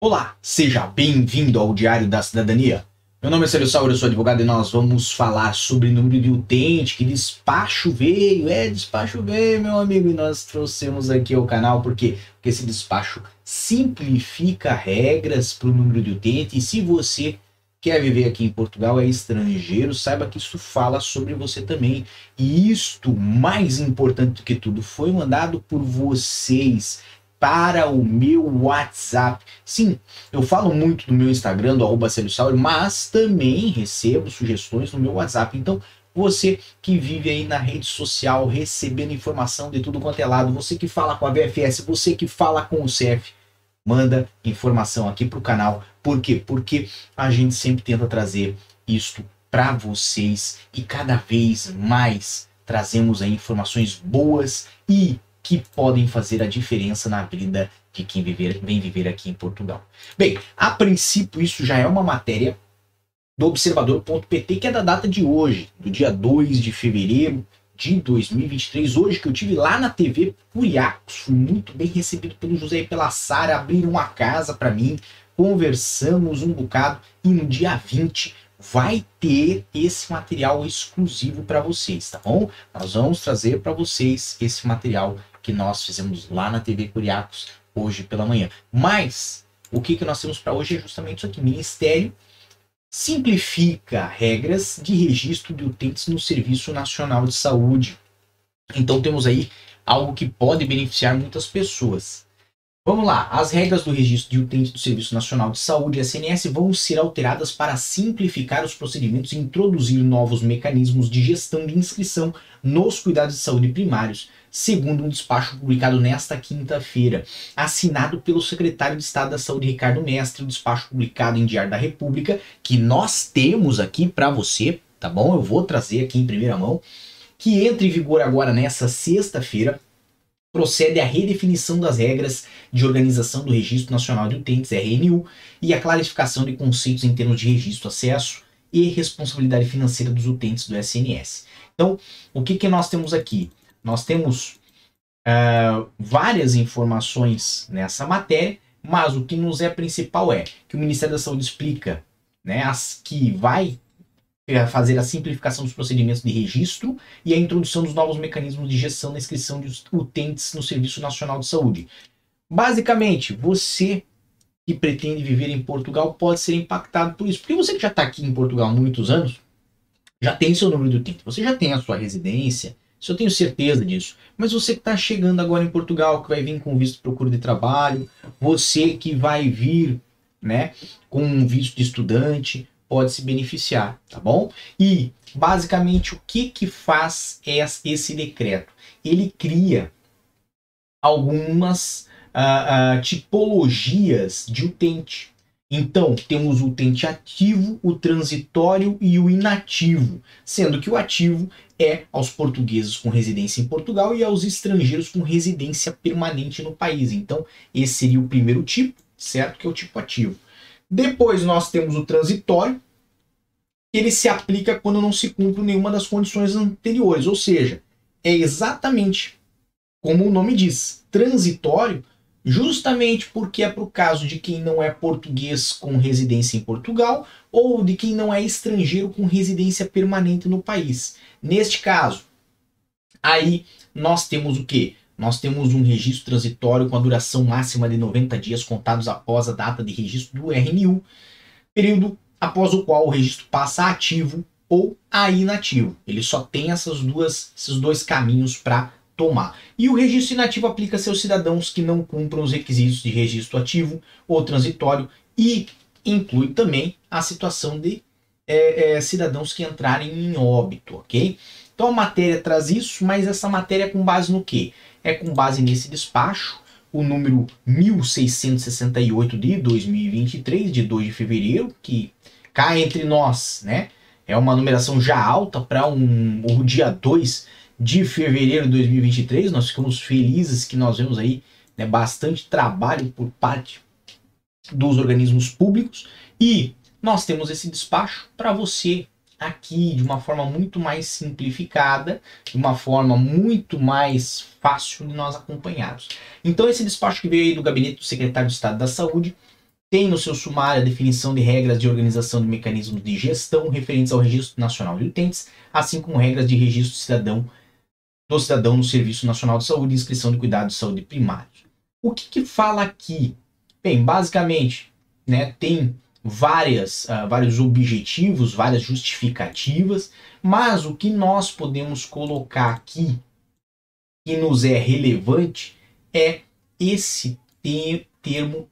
Olá, seja bem-vindo ao Diário da Cidadania. Meu nome é Célio Sauro, eu sou advogado e nós vamos falar sobre número de utente, que despacho veio, é, despacho veio, meu amigo, e nós trouxemos aqui ao canal, porque, porque esse despacho simplifica regras para o número de utente, e se você quer viver aqui em Portugal, é estrangeiro, saiba que isso fala sobre você também. E isto, mais importante do que tudo, foi mandado por vocês para o meu WhatsApp. Sim, eu falo muito do meu Instagram, do arroba mas também recebo sugestões no meu WhatsApp. Então, você que vive aí na rede social, recebendo informação de tudo quanto é lado, você que fala com a VFS, você que fala com o CF, manda informação aqui para o canal. Por quê? Porque a gente sempre tenta trazer isto para vocês e cada vez mais trazemos aí informações boas e que podem fazer a diferença na vida de quem viver, vem viver aqui em Portugal. Bem, a princípio isso já é uma matéria do observador.pt que é da data de hoje, do dia 2 de fevereiro de 2023, hoje que eu tive lá na TV Curiacos, fui muito bem recebido pelo José e pela Sara, abriram uma casa para mim, conversamos um bocado e no dia 20 vai ter esse material exclusivo para vocês, tá bom? Nós vamos trazer para vocês esse material que nós fizemos lá na TV Curiacos hoje pela manhã. Mas o que, que nós temos para hoje é justamente isso aqui: Ministério simplifica regras de registro de utentes no Serviço Nacional de Saúde. Então temos aí algo que pode beneficiar muitas pessoas. Vamos lá, as regras do registro de utente do Serviço Nacional de Saúde, SNS, vão ser alteradas para simplificar os procedimentos e introduzir novos mecanismos de gestão de inscrição nos cuidados de saúde primários, segundo um despacho publicado nesta quinta-feira, assinado pelo secretário de Estado da Saúde, Ricardo Mestre, o despacho publicado em Diário da República, que nós temos aqui para você, tá bom? Eu vou trazer aqui em primeira mão, que entra em vigor agora nessa sexta-feira, procede à redefinição das regras de organização do Registro Nacional de Utentes, RNU, e a clarificação de conceitos em termos de registro, acesso e responsabilidade financeira dos utentes do SNS. Então, o que, que nós temos aqui? Nós temos uh, várias informações nessa matéria, mas o que nos é principal é que o Ministério da Saúde explica né, as que vai fazer a simplificação dos procedimentos de registro e a introdução dos novos mecanismos de gestão da inscrição de utentes no Serviço Nacional de Saúde. Basicamente, você que pretende viver em Portugal pode ser impactado por isso. Porque você que já está aqui em Portugal há muitos anos, já tem seu número de utente, você já tem a sua residência, isso eu tenho certeza disso. Mas você que está chegando agora em Portugal, que vai vir com visto de procura de trabalho, você que vai vir né, com um visto de estudante, pode se beneficiar, tá bom? E basicamente o que que faz esse decreto? Ele cria algumas uh, uh, tipologias de utente. Então, temos o utente ativo, o transitório e o inativo, sendo que o ativo é aos portugueses com residência em Portugal e aos estrangeiros com residência permanente no país. Então, esse seria o primeiro tipo, certo? Que é o tipo ativo. Depois nós temos o transitório, que ele se aplica quando não se cumpre nenhuma das condições anteriores, ou seja, é exatamente como o nome diz, transitório, justamente porque é para o caso de quem não é português com residência em Portugal ou de quem não é estrangeiro com residência permanente no país. Neste caso, aí nós temos o que? Nós temos um registro transitório com a duração máxima de 90 dias contados após a data de registro do RNU, período após o qual o registro passa a ativo ou a inativo. Ele só tem essas duas, esses dois caminhos para tomar. E o registro inativo aplica-se aos cidadãos que não cumpram os requisitos de registro ativo ou transitório e inclui também a situação de é, é, cidadãos que entrarem em óbito, ok? Então a matéria traz isso, mas essa matéria é com base no que? É com base nesse despacho, o número 1668 de 2023, de 2 de fevereiro, que cá entre nós, né? É uma numeração já alta para um, o dia 2 de fevereiro de 2023. Nós ficamos felizes que nós vemos aí né, bastante trabalho por parte dos organismos públicos e nós temos esse despacho para você aqui de uma forma muito mais simplificada, de uma forma muito mais fácil de nós acompanharmos. Então esse despacho que veio aí do gabinete do secretário de Estado da Saúde tem no seu sumário a definição de regras de organização de mecanismos de gestão referentes ao Registro Nacional de Utentes, assim como regras de registro cidadão do cidadão no Serviço Nacional de Saúde e inscrição de cuidados de saúde primários. O que, que fala aqui? Bem, basicamente, né, tem várias, uh, vários objetivos, várias justificativas, mas o que nós podemos colocar aqui que nos é relevante é esse termo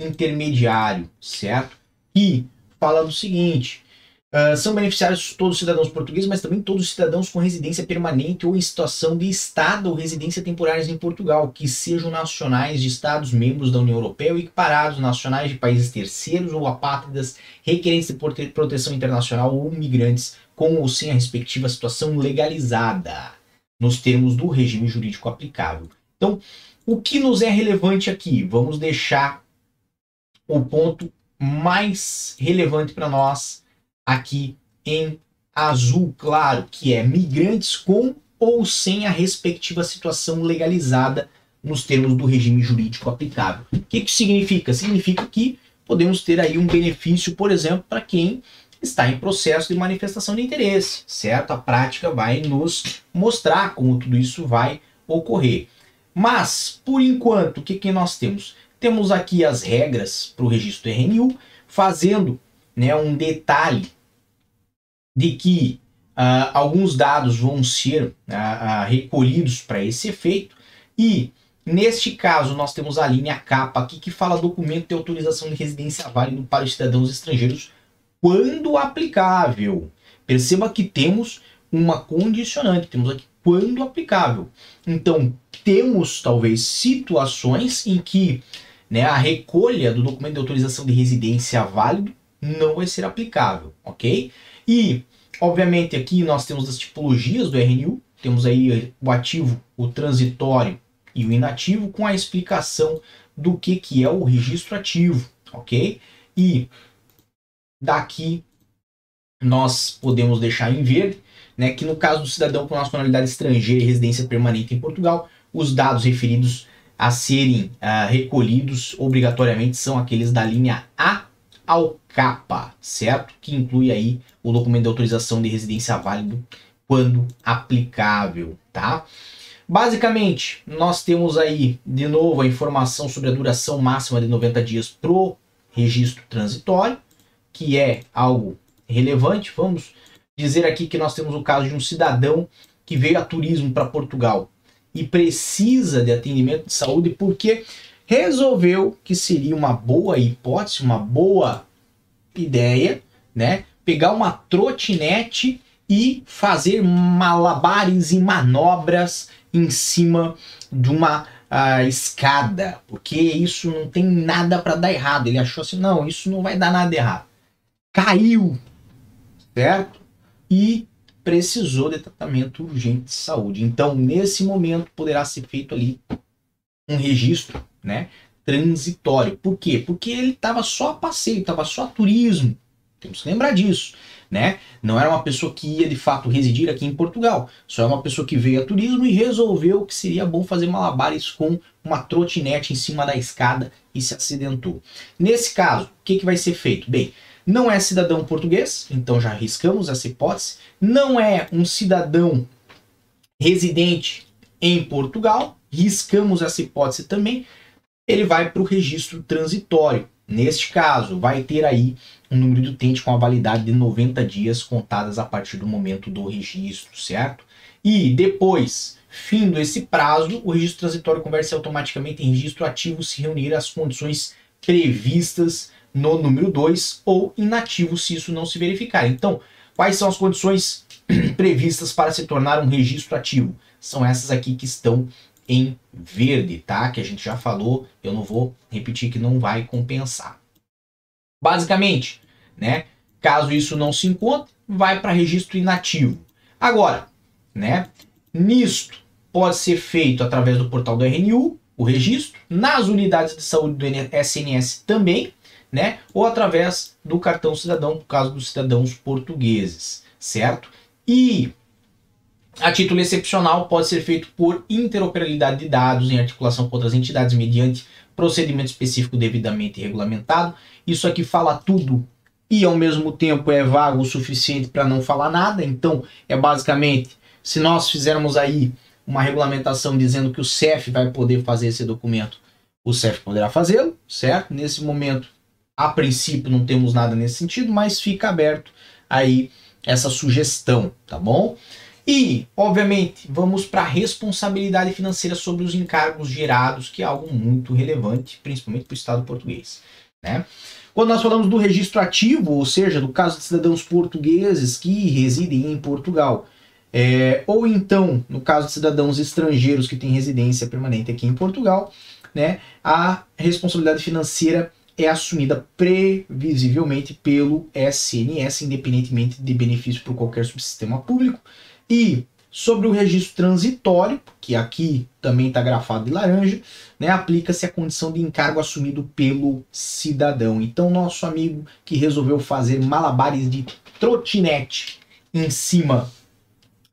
intermediário, certo? E fala do seguinte: uh, são beneficiários todos os cidadãos portugueses, mas também todos os cidadãos com residência permanente ou em situação de estado ou residência temporárias em Portugal, que sejam nacionais de estados membros da União Europeia ou equiparados, nacionais de países terceiros ou apátridas, requerentes de proteção internacional ou migrantes com ou sem a respectiva situação legalizada, nos termos do regime jurídico aplicável. Então, o que nos é relevante aqui? Vamos deixar o ponto mais relevante para nós aqui em azul claro, que é migrantes com ou sem a respectiva situação legalizada nos termos do regime jurídico aplicável. O que, que significa? Significa que podemos ter aí um benefício, por exemplo, para quem está em processo de manifestação de interesse, certo? A prática vai nos mostrar como tudo isso vai ocorrer. Mas, por enquanto, o que, que nós temos? Temos aqui as regras para o registro RNU, fazendo né, um detalhe de que uh, alguns dados vão ser uh, uh, recolhidos para esse efeito e Neste caso, nós temos a linha capa aqui que fala documento de autorização de residência válido para os cidadãos estrangeiros quando aplicável. Perceba que temos uma condicionante, temos aqui quando aplicável. Então, temos talvez situações em que né, a recolha do documento de autorização de residência válido não vai ser aplicável, ok? E, obviamente, aqui nós temos as tipologias do RNU, temos aí o ativo, o transitório e o inativo, com a explicação do que, que é o registro ativo, ok? E daqui nós podemos deixar em verde, né, que no caso do cidadão com nacionalidade estrangeira e residência permanente em Portugal, os dados referidos a serem uh, recolhidos obrigatoriamente são aqueles da linha A ao capa, certo? Que inclui aí o documento de autorização de residência válido quando aplicável, tá? Basicamente, nós temos aí de novo a informação sobre a duração máxima de 90 dias pro registro transitório, que é algo relevante. Vamos dizer aqui que nós temos o caso de um cidadão que veio a turismo para Portugal e precisa de atendimento de saúde porque resolveu que seria uma boa hipótese, uma boa ideia, né? Pegar uma trotinete e fazer malabares e manobras em cima de uma uh, escada, porque isso não tem nada para dar errado. Ele achou assim, não, isso não vai dar nada errado. Caiu, certo? E precisou de tratamento urgente de saúde. Então, nesse momento, poderá ser feito ali um registro, né? Transitório. Por quê? Porque ele estava só a passeio, estava só a turismo. Temos que lembrar disso, né? Não era uma pessoa que ia de fato residir aqui em Portugal. Só é uma pessoa que veio a turismo e resolveu que seria bom fazer malabares com uma trotinete em cima da escada e se acidentou. Nesse caso, o que, que vai ser feito? Bem, não é cidadão português, então já arriscamos essa hipótese. Não é um cidadão residente em Portugal, riscamos essa hipótese também. Ele vai para o registro transitório. Neste caso, vai ter aí um número de utente com a validade de 90 dias contadas a partir do momento do registro, certo? E depois, findo esse prazo, o registro transitório converte automaticamente em registro ativo se reunir as condições previstas no número 2 ou inativo se isso não se verificar. Então, quais são as condições previstas para se tornar um registro ativo? São essas aqui que estão em verde, tá? Que a gente já falou, eu não vou repetir que não vai compensar. Basicamente, né? Caso isso não se encontre, vai para registro inativo. Agora, né? Nisto pode ser feito através do portal do RNU, o registro, nas unidades de saúde do SNS também, né? Ou através do cartão cidadão, no caso dos cidadãos portugueses, certo? E a título excepcional pode ser feito por interoperabilidade de dados em articulação com outras entidades mediante procedimento específico devidamente regulamentado. Isso aqui fala tudo e ao mesmo tempo é vago o suficiente para não falar nada. Então, é basicamente, se nós fizermos aí uma regulamentação dizendo que o CEF vai poder fazer esse documento, o CEF poderá fazê-lo, certo? Nesse momento, a princípio, não temos nada nesse sentido, mas fica aberto aí essa sugestão, tá bom? E, obviamente, vamos para a responsabilidade financeira sobre os encargos gerados, que é algo muito relevante, principalmente para o Estado português. Né? Quando nós falamos do registro ativo, ou seja, do caso de cidadãos portugueses que residem em Portugal, é, ou então, no caso de cidadãos estrangeiros que têm residência permanente aqui em Portugal, né, a responsabilidade financeira é assumida previsivelmente pelo SNS, independentemente de benefício por qualquer subsistema público, e sobre o registro transitório, que aqui também está grafado de laranja, né, aplica-se a condição de encargo assumido pelo cidadão. Então, nosso amigo que resolveu fazer malabares de trotinete em cima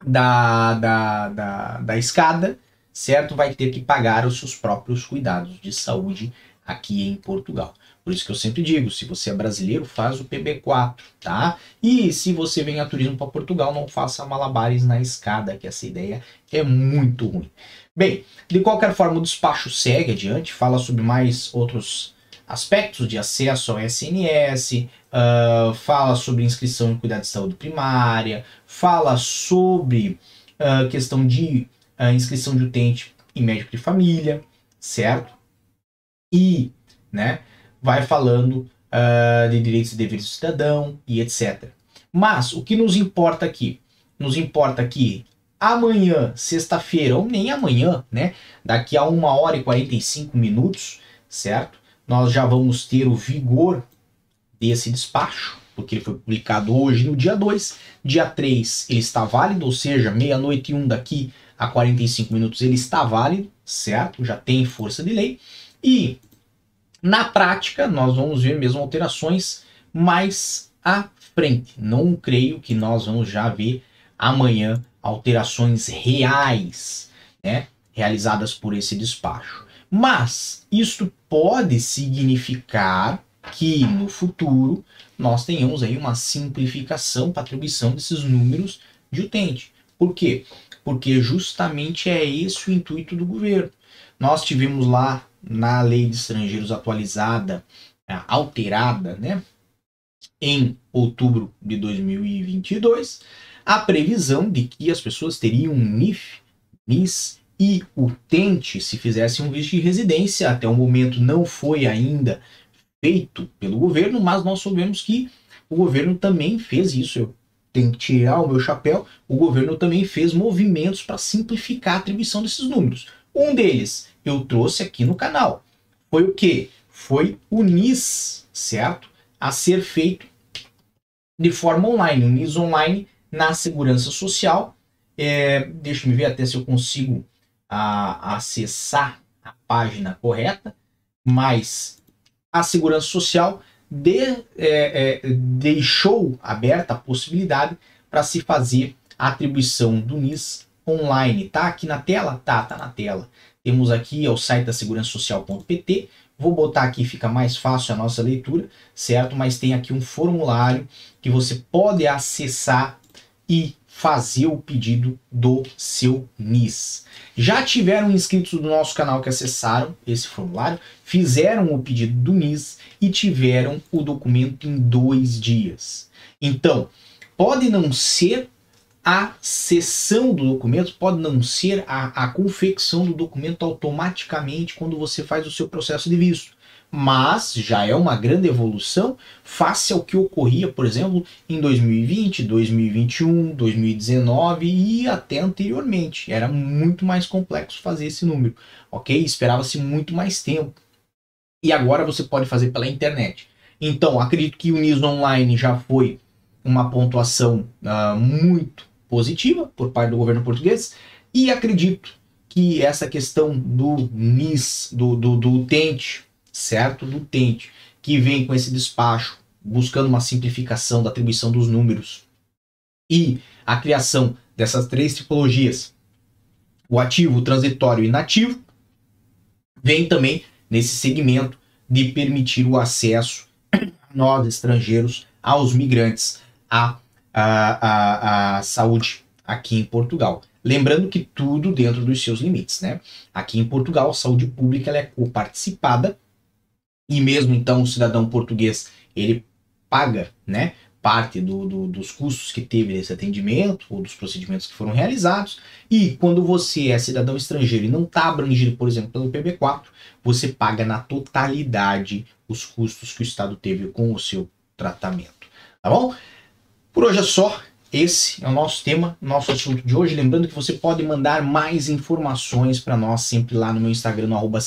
da, da, da, da escada, certo? Vai ter que pagar os seus próprios cuidados de saúde aqui em Portugal. Por isso que eu sempre digo, se você é brasileiro, faz o PB4, tá? E se você vem a turismo para Portugal, não faça malabares na escada, que essa ideia é muito ruim. Bem, de qualquer forma, o despacho segue adiante, fala sobre mais outros aspectos de acesso ao SNS, uh, ah, fala sobre inscrição em cuidado de saúde primária, fala sobre uh, questão de uh, inscrição de utente em médico de família, certo? E, né, vai falando uh, de direitos e deveres do cidadão e etc. Mas o que nos importa aqui? Nos importa que amanhã, sexta-feira, ou nem amanhã, né? Daqui a uma hora e 45 minutos, certo? Nós já vamos ter o vigor desse despacho, porque ele foi publicado hoje no dia 2. Dia 3 ele está válido, ou seja, meia-noite e um daqui a 45 minutos ele está válido, certo? Já tem força de lei. E na prática, nós vamos ver mesmo alterações mais à frente. Não creio que nós vamos já ver amanhã alterações reais, né, realizadas por esse despacho. Mas isto pode significar que no futuro nós tenhamos aí uma simplificação para atribuição desses números de utente. Por quê? Porque justamente é esse o intuito do governo. Nós tivemos lá na lei de estrangeiros atualizada, é, alterada, né, em outubro de 2022, a previsão de que as pessoas teriam NIF, NIS e utente se fizessem um visto de residência. Até o momento não foi ainda feito pelo governo, mas nós sabemos que o governo também fez isso. Eu tenho que tirar o meu chapéu. O governo também fez movimentos para simplificar a atribuição desses números. Um deles eu trouxe aqui no canal. Foi o que? Foi o NIS, certo? A ser feito de forma online. O NIS online na segurança social. É, deixa eu ver até se eu consigo a, acessar a página correta. Mas a segurança social de, é, é, deixou aberta a possibilidade para se fazer a atribuição do NIS online. Tá aqui na tela? Tá, tá na tela. Temos aqui é o site da segurançasocial.pt. Vou botar aqui, fica mais fácil a nossa leitura, certo? Mas tem aqui um formulário que você pode acessar e fazer o pedido do seu NIS. Já tiveram inscritos do nosso canal que acessaram esse formulário, fizeram o pedido do NIS e tiveram o documento em dois dias. Então, pode não ser a sessão do documento pode não ser a, a confecção do documento automaticamente quando você faz o seu processo de visto, mas já é uma grande evolução face ao que ocorria, por exemplo, em 2020, 2021, 2019 e até anteriormente. Era muito mais complexo fazer esse número, ok? Esperava-se muito mais tempo. E agora você pode fazer pela internet. Então, acredito que o NIS Online já foi uma pontuação uh, muito positiva por parte do governo português e acredito que essa questão do NIS, do, do, do utente, certo? Do utente, que vem com esse despacho, buscando uma simplificação da atribuição dos números e a criação dessas três tipologias, o ativo, o transitório e inativo, vem também nesse segmento de permitir o acesso nós estrangeiros aos migrantes à, à, à, à saúde aqui em Portugal. Lembrando que tudo dentro dos seus limites, né? Aqui em Portugal, a saúde pública é coparticipada e mesmo então o cidadão português ele paga, né? Parte do, do, dos custos que teve nesse atendimento ou dos procedimentos que foram realizados. E quando você é cidadão estrangeiro e não está abrangido, por exemplo, pelo PB4, você paga na totalidade os custos que o Estado teve com o seu tratamento. Tá bom? Por hoje é só. Esse é o nosso tema, nosso assunto de hoje. Lembrando que você pode mandar mais informações para nós sempre lá no meu Instagram, no arroba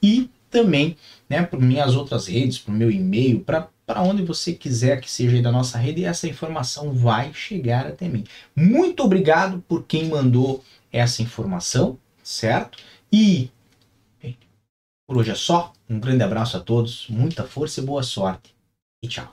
e também né, para minhas outras redes, para o meu e-mail, para onde você quiser que seja da nossa rede, e essa informação vai chegar até mim. Muito obrigado por quem mandou essa informação, certo? E bem, por hoje é só. Um grande abraço a todos, muita força e boa sorte. E tchau.